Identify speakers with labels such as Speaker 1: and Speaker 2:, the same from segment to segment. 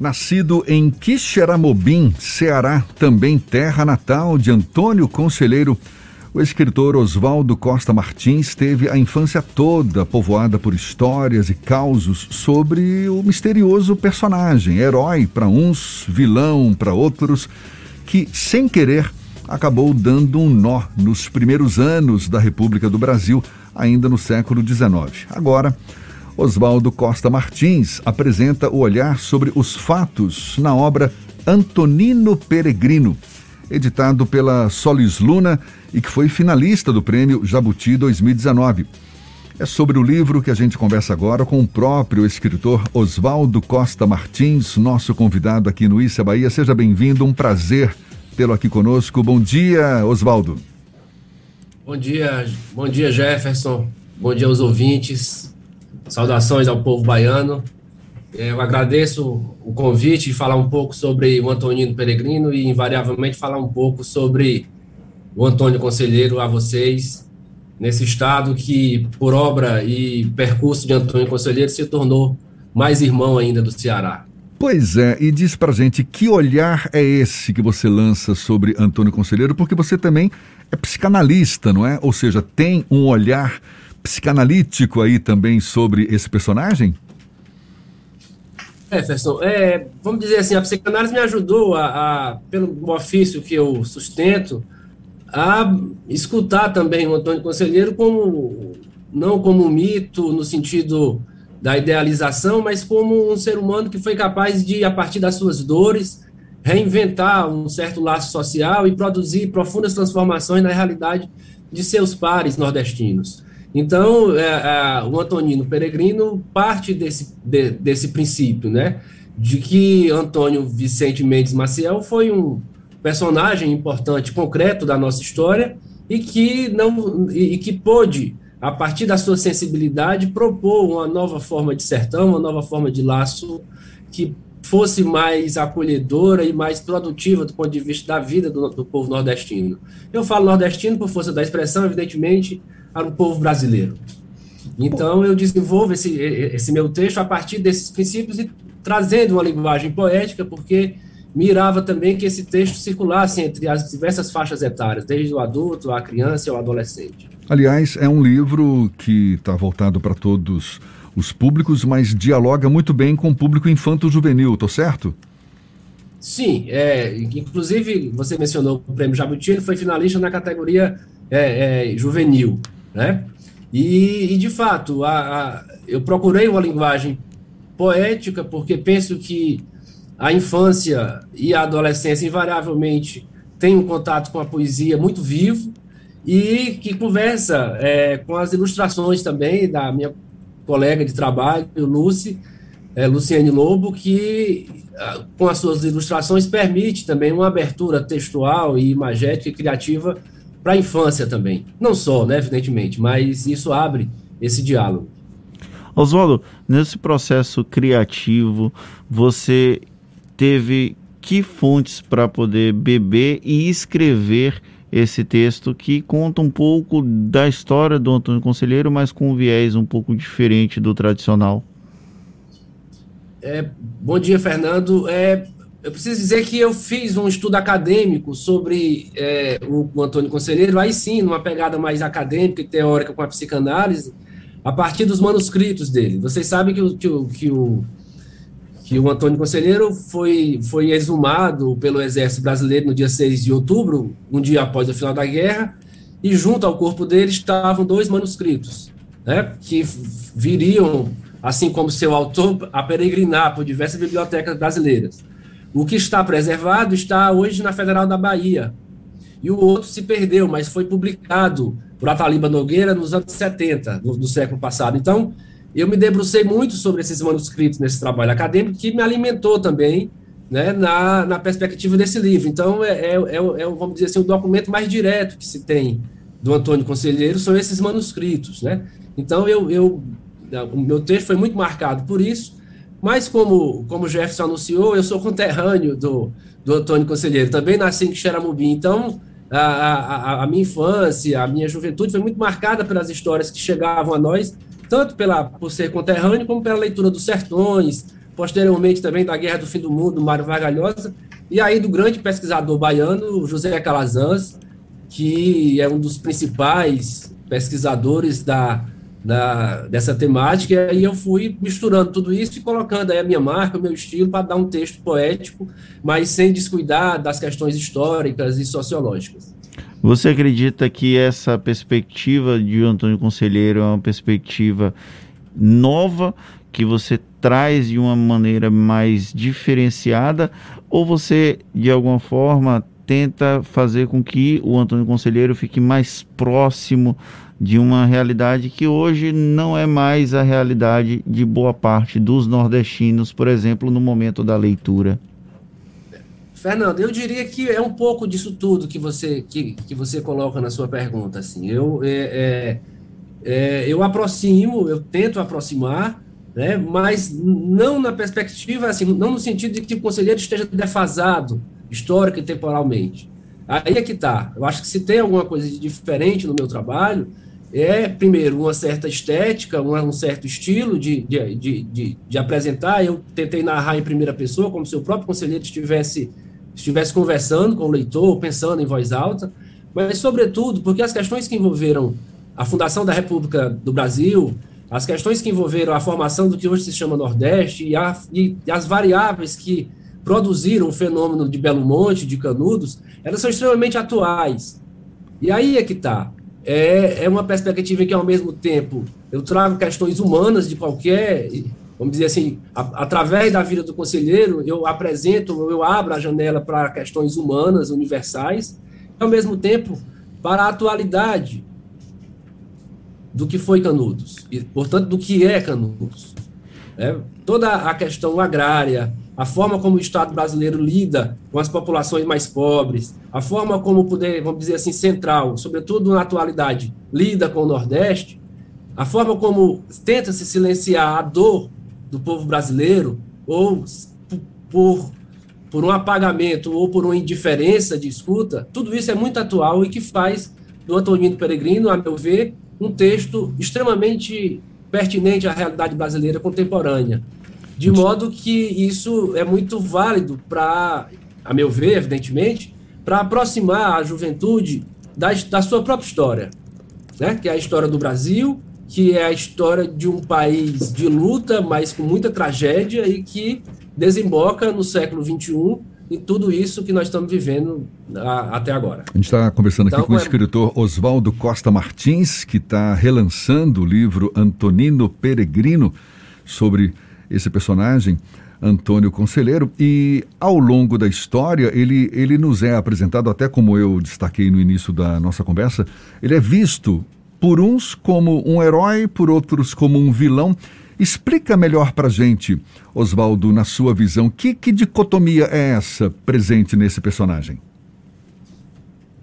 Speaker 1: Nascido em Quixeramobim, Ceará, também terra natal de Antônio Conselheiro, o escritor Oswaldo Costa Martins teve a infância toda povoada por histórias e causos sobre o misterioso personagem, herói para uns, vilão para outros, que, sem querer, acabou dando um nó nos primeiros anos da República do Brasil, ainda no século XIX. Agora, Oswaldo Costa Martins apresenta o olhar sobre os fatos na obra Antonino Peregrino, editado pela Solis Luna e que foi finalista do prêmio Jabuti 2019. É sobre o livro que a gente conversa agora com o próprio escritor Oswaldo Costa Martins, nosso convidado aqui no Issa Bahia. Seja bem-vindo, um prazer tê-lo aqui conosco. Bom dia, Oswaldo.
Speaker 2: Bom dia, bom dia, Jefferson. Bom dia aos ouvintes. Saudações ao povo baiano. É, eu agradeço o convite de falar um pouco sobre o Antonino Peregrino e, invariavelmente, falar um pouco sobre o Antônio Conselheiro a vocês, nesse estado que, por obra e percurso de Antônio Conselheiro, se tornou mais irmão ainda do Ceará.
Speaker 1: Pois é, e diz pra gente que olhar é esse que você lança sobre Antônio Conselheiro, porque você também é psicanalista, não é? Ou seja, tem um olhar psicanalítico aí também sobre esse personagem?
Speaker 2: É, Jefferson, é, vamos dizer assim, a psicanálise me ajudou a, a, pelo ofício que eu sustento, a escutar também o Antônio Conselheiro como não como um mito no sentido da idealização, mas como um ser humano que foi capaz de, a partir das suas dores, reinventar um certo laço social e produzir profundas transformações na realidade de seus pares nordestinos. Então, é, é, o Antonino Peregrino parte desse, de, desse princípio, né? De que Antônio Vicente Mendes Maciel foi um personagem importante, concreto da nossa história e que não e, e que pôde, a partir da sua sensibilidade, propor uma nova forma de sertão, uma nova forma de laço que fosse mais acolhedora e mais produtiva do ponto de vista da vida do, do povo nordestino. Eu falo nordestino por força da expressão, evidentemente, para o povo brasileiro. Então, eu desenvolvo esse, esse meu texto a partir desses princípios e trazendo uma linguagem poética, porque mirava também que esse texto circulasse entre as diversas faixas etárias, desde o adulto, a criança e o adolescente.
Speaker 1: Aliás, é um livro que está voltado para todos os públicos, mas dialoga muito bem com o público infanto-juvenil, tô certo?
Speaker 2: Sim, é, inclusive você mencionou o prêmio Jabuti, ele foi finalista na categoria é, é, juvenil né? E, e de fato, a, a, eu procurei uma linguagem poética porque penso que a infância e a adolescência invariavelmente têm um contato com a poesia muito vivo e que conversa é, com as ilustrações também da minha colega de trabalho, Lucy, é, Luciane Lobo, que com as suas ilustrações permite também uma abertura textual e imagética e criativa para a infância também. Não só, né, evidentemente, mas isso abre esse diálogo.
Speaker 3: Oswaldo, nesse processo criativo, você teve que fontes para poder beber e escrever esse texto que conta um pouco da história do Antônio Conselheiro, mas com um viés um pouco diferente do tradicional?
Speaker 2: É, bom dia, Fernando. É, eu preciso dizer que eu fiz um estudo acadêmico sobre é, o, o, Antônio Conselheiro, aí sim, numa pegada mais acadêmica e teórica com a psicanálise, a partir dos manuscritos dele. Vocês sabem que o, que o, que o, que o Antônio Conselheiro foi, foi exumado pelo Exército Brasileiro no dia 6 de outubro, um dia após o final da guerra, e junto ao corpo dele estavam dois manuscritos, né, que viriam, assim como seu autor, a peregrinar por diversas bibliotecas brasileiras. O que está preservado está hoje na Federal da Bahia. E o outro se perdeu, mas foi publicado por Ataliba Nogueira nos anos 70 do, do século passado. Então, eu me debrucei muito sobre esses manuscritos nesse trabalho acadêmico, que me alimentou também né, na, na perspectiva desse livro. Então, é, é, é, é, vamos dizer assim, o documento mais direto que se tem do Antônio Conselheiro são esses manuscritos. Né? Então, eu, eu, o meu texto foi muito marcado por isso, mas como, como o Jefferson anunciou, eu sou conterrâneo do, do Antônio Conselheiro, também nasci em Xeramubim, então a, a, a, minha infância, a minha juventude foi muito marcada pelas histórias que chegavam a nós, tanto pela, por ser conterrâneo, como pela leitura dos sertões, posteriormente também da Guerra do Fim do Mundo, Mário Vargalhosa, e aí do grande pesquisador baiano, José Calazans, que é um dos principais pesquisadores da, da, dessa temática, e aí eu fui misturando tudo isso e colocando aí a minha marca, o meu estilo, para dar um texto poético, mas sem descuidar das questões históricas e sociológicas.
Speaker 3: Você acredita que essa perspectiva de Antônio Conselheiro é uma perspectiva nova que você traz de uma maneira mais diferenciada ou você de alguma forma tenta fazer com que o Antônio Conselheiro fique mais próximo de uma realidade que hoje não é mais a realidade de boa parte dos nordestinos, por exemplo, no momento da leitura?
Speaker 2: Fernando, eu diria que é um pouco disso tudo que você que, que você coloca na sua pergunta. Assim, eu é, é, é, eu aproximo, eu tento aproximar, né, mas não na perspectiva, assim, não no sentido de que o conselheiro esteja defasado histórico e temporalmente. Aí é que está. Eu acho que se tem alguma coisa de diferente no meu trabalho, é, primeiro, uma certa estética, um, um certo estilo de, de, de, de, de apresentar. Eu tentei narrar em primeira pessoa, como se o próprio conselheiro estivesse, estivesse conversando com o leitor, pensando em voz alta, mas, sobretudo, porque as questões que envolveram a fundação da República do Brasil, as questões que envolveram a formação do que hoje se chama Nordeste e, a, e as variáveis que produziram o fenômeno de Belo Monte, de Canudos, elas são extremamente atuais. E aí é que está. É, é uma perspectiva que, ao mesmo tempo, eu trago questões humanas de qualquer, vamos dizer assim, a, através da vida do conselheiro, eu apresento, eu abro a janela para questões humanas, universais, e, ao mesmo tempo, para a atualidade, do que foi Canudos, e, portanto, do que é Canudos. É, toda a questão agrária, a forma como o Estado brasileiro lida com as populações mais pobres, a forma como o poder, vamos dizer assim, central, sobretudo na atualidade, lida com o Nordeste, a forma como tenta se silenciar a dor do povo brasileiro, ou por, por um apagamento ou por uma indiferença de escuta, tudo isso é muito atual e que faz do Antonino Peregrino, a meu ver, um texto extremamente pertinente à realidade brasileira contemporânea. De modo que isso é muito válido para, a meu ver, evidentemente, para aproximar a juventude da, da sua própria história, né? que é a história do Brasil, que é a história de um país de luta, mas com muita tragédia e que desemboca no século XXI e tudo isso que nós estamos vivendo a, até agora.
Speaker 1: A gente está conversando então, aqui com é... o escritor Oswaldo Costa Martins, que está relançando o livro Antonino Peregrino sobre esse personagem. Antônio Conselheiro, e ao longo da história ele, ele nos é apresentado, até como eu destaquei no início da nossa conversa, ele é visto por uns como um herói, por outros como um vilão, Explica melhor para gente, Oswaldo, na sua visão, que, que dicotomia é essa presente nesse personagem?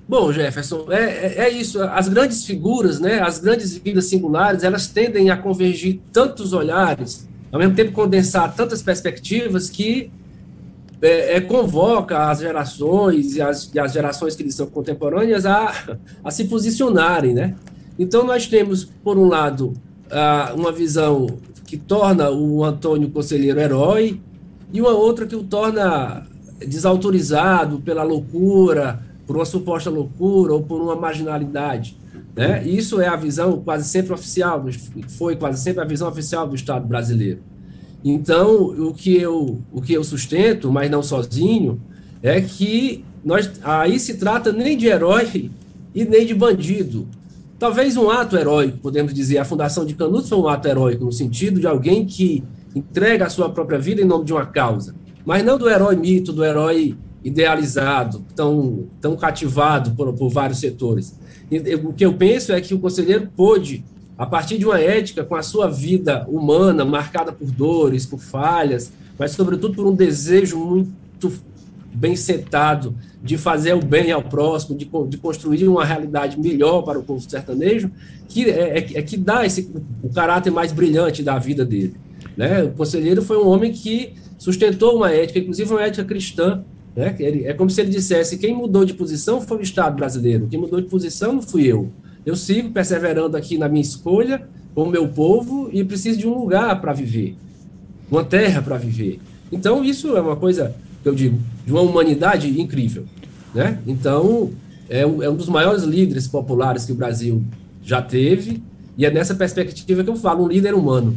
Speaker 2: Bom, Jefferson, é, é, é, isso. As grandes figuras, né, as grandes vidas singulares, elas tendem a convergir tantos olhares, ao mesmo tempo condensar tantas perspectivas que é, é, convoca as gerações e as, e as, gerações que lhes são contemporâneas a, a se posicionarem, né? Então nós temos, por um lado, uma visão que torna o Antônio Conselheiro herói, e uma outra que o torna desautorizado pela loucura, por uma suposta loucura ou por uma marginalidade. Né? Isso é a visão quase sempre oficial, foi quase sempre a visão oficial do Estado brasileiro. Então, o que eu, o que eu sustento, mas não sozinho, é que nós, aí se trata nem de herói e nem de bandido. Talvez um ato heróico, podemos dizer, a fundação de Canudos foi um ato heróico, no sentido de alguém que entrega a sua própria vida em nome de uma causa, mas não do herói mito, do herói idealizado, tão, tão cativado por, por vários setores. O que eu penso é que o conselheiro pôde, a partir de uma ética com a sua vida humana, marcada por dores, por falhas, mas sobretudo por um desejo muito bem setado de fazer o bem ao próximo, de, de construir uma realidade melhor para o povo sertanejo, que é, é, é, que dá esse, o caráter mais brilhante da vida dele. Né? O conselheiro foi um homem que sustentou uma ética, inclusive uma ética cristã. Né? Ele, é como se ele dissesse: quem mudou de posição foi o Estado brasileiro, quem mudou de posição não fui eu. Eu sigo perseverando aqui na minha escolha com o meu povo e preciso de um lugar para viver. uma terra para viver. Então, isso é uma coisa, eu digo, de uma humanidade incrível. Né? Então, é um, é um dos maiores líderes populares que o Brasil já teve, e é nessa perspectiva que eu falo, um líder humano.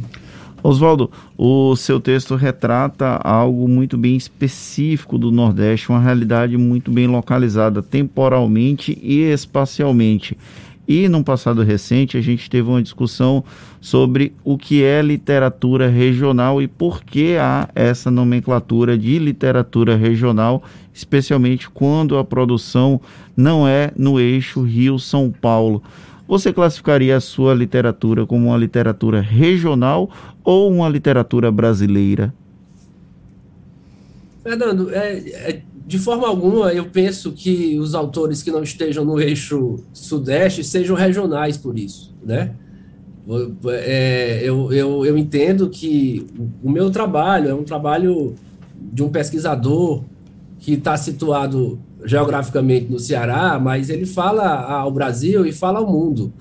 Speaker 3: Oswaldo, o seu texto retrata algo muito bem específico do Nordeste, uma realidade muito bem localizada temporalmente e espacialmente. E no passado recente a gente teve uma discussão sobre o que é literatura regional e por que há essa nomenclatura de literatura regional, especialmente quando a produção não é no eixo Rio-São Paulo. Você classificaria a sua literatura como uma literatura regional ou uma literatura brasileira?
Speaker 2: Fernando, é, é de forma alguma, eu penso que os autores que não estejam no eixo sudeste sejam regionais por isso, né? É, eu, eu, eu entendo que o meu trabalho é um trabalho de um pesquisador que está situado geograficamente no Ceará, mas ele fala ao Brasil e fala ao mundo.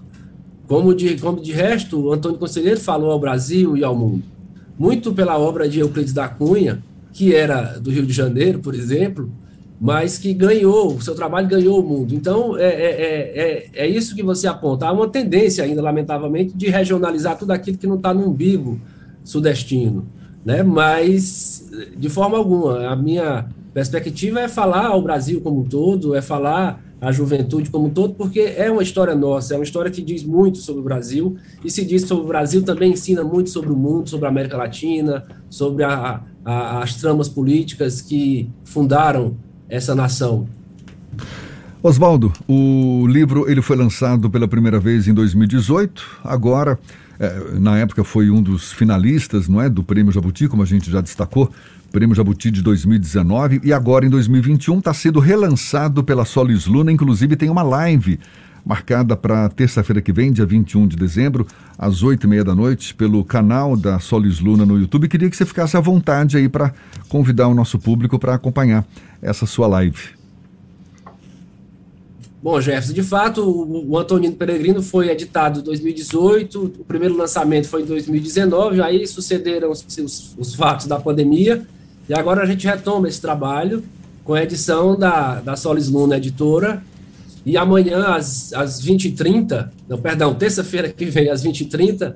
Speaker 2: Como de, como de resto, Antônio Conselheiro falou ao Brasil e ao mundo. Muito pela obra de Euclides da Cunha, que era do Rio de Janeiro, por exemplo, mas que ganhou, o seu trabalho ganhou o mundo. Então, é, é, é, é isso que você aponta. Há uma tendência ainda, lamentavelmente, de regionalizar tudo aquilo que não está no umbigo sudestino. Né? Mas, de forma alguma, a minha perspectiva é falar ao Brasil como um todo, é falar à juventude como um todo, porque é uma história nossa, é uma história que diz muito sobre o Brasil, e se diz sobre o Brasil também ensina muito sobre o mundo, sobre a América Latina, sobre a, a, as tramas políticas que fundaram essa nação.
Speaker 1: Oswaldo, o livro ele foi lançado pela primeira vez em 2018. Agora, é, na época foi um dos finalistas, não é, do Prêmio Jabuti, como a gente já destacou, Prêmio Jabuti de 2019 e agora em 2021 está sendo relançado pela Solis Luna. Inclusive tem uma live marcada para terça-feira que vem, dia 21 de dezembro, às oito e meia da noite, pelo canal da Solis Luna no YouTube. Queria que você ficasse à vontade aí para convidar o nosso público para acompanhar essa sua live.
Speaker 2: Bom, Jefferson, de fato, o, Antonino Peregrino foi editado em 2018, o primeiro lançamento foi em 2019, aí sucederam os, os, os fatos da pandemia, e agora a gente retoma esse trabalho com a edição da, da Solis Luna Editora, e amanhã, às, às 20h30, não, perdão, terça-feira que vem, às 20h30,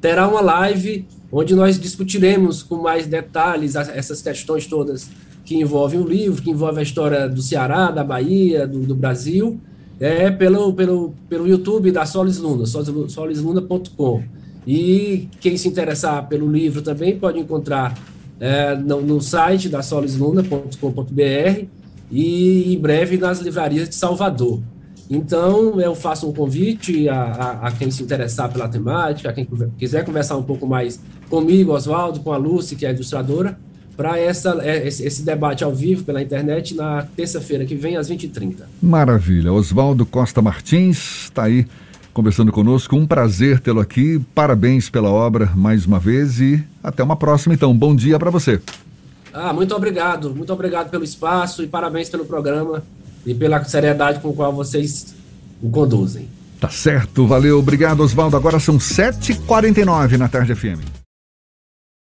Speaker 2: terá uma live onde nós discutiremos com mais detalhes essas questões todas que envolvem o livro, que envolve a história do Ceará, da Bahia, do, do Brasil, é pelo, pelo, pelo YouTube da Solis Luna, solisluna.com. E quem se interessar pelo livro também pode encontrar é, no, no, site da solisluna.com.br e em breve nas livrarias de Salvador. Então, eu faço um convite a, a, a, quem se interessar pela temática, a quem quiser conversar um pouco mais comigo, Oswaldo, com a Lucy, que é ilustradora, para é, esse debate ao vivo pela internet na terça-feira que vem, às 20h30.
Speaker 1: Maravilha. Oswaldo Costa Martins está aí conversando conosco. Um prazer tê-lo aqui. Parabéns pela obra mais uma vez e até uma próxima. Então, bom dia para você.
Speaker 2: Ah, muito obrigado. Muito obrigado pelo espaço e parabéns pelo programa e pela seriedade com a qual vocês o conduzem.
Speaker 1: Tá certo, valeu, obrigado Oswaldo. Agora são 7h49 na tarde FM.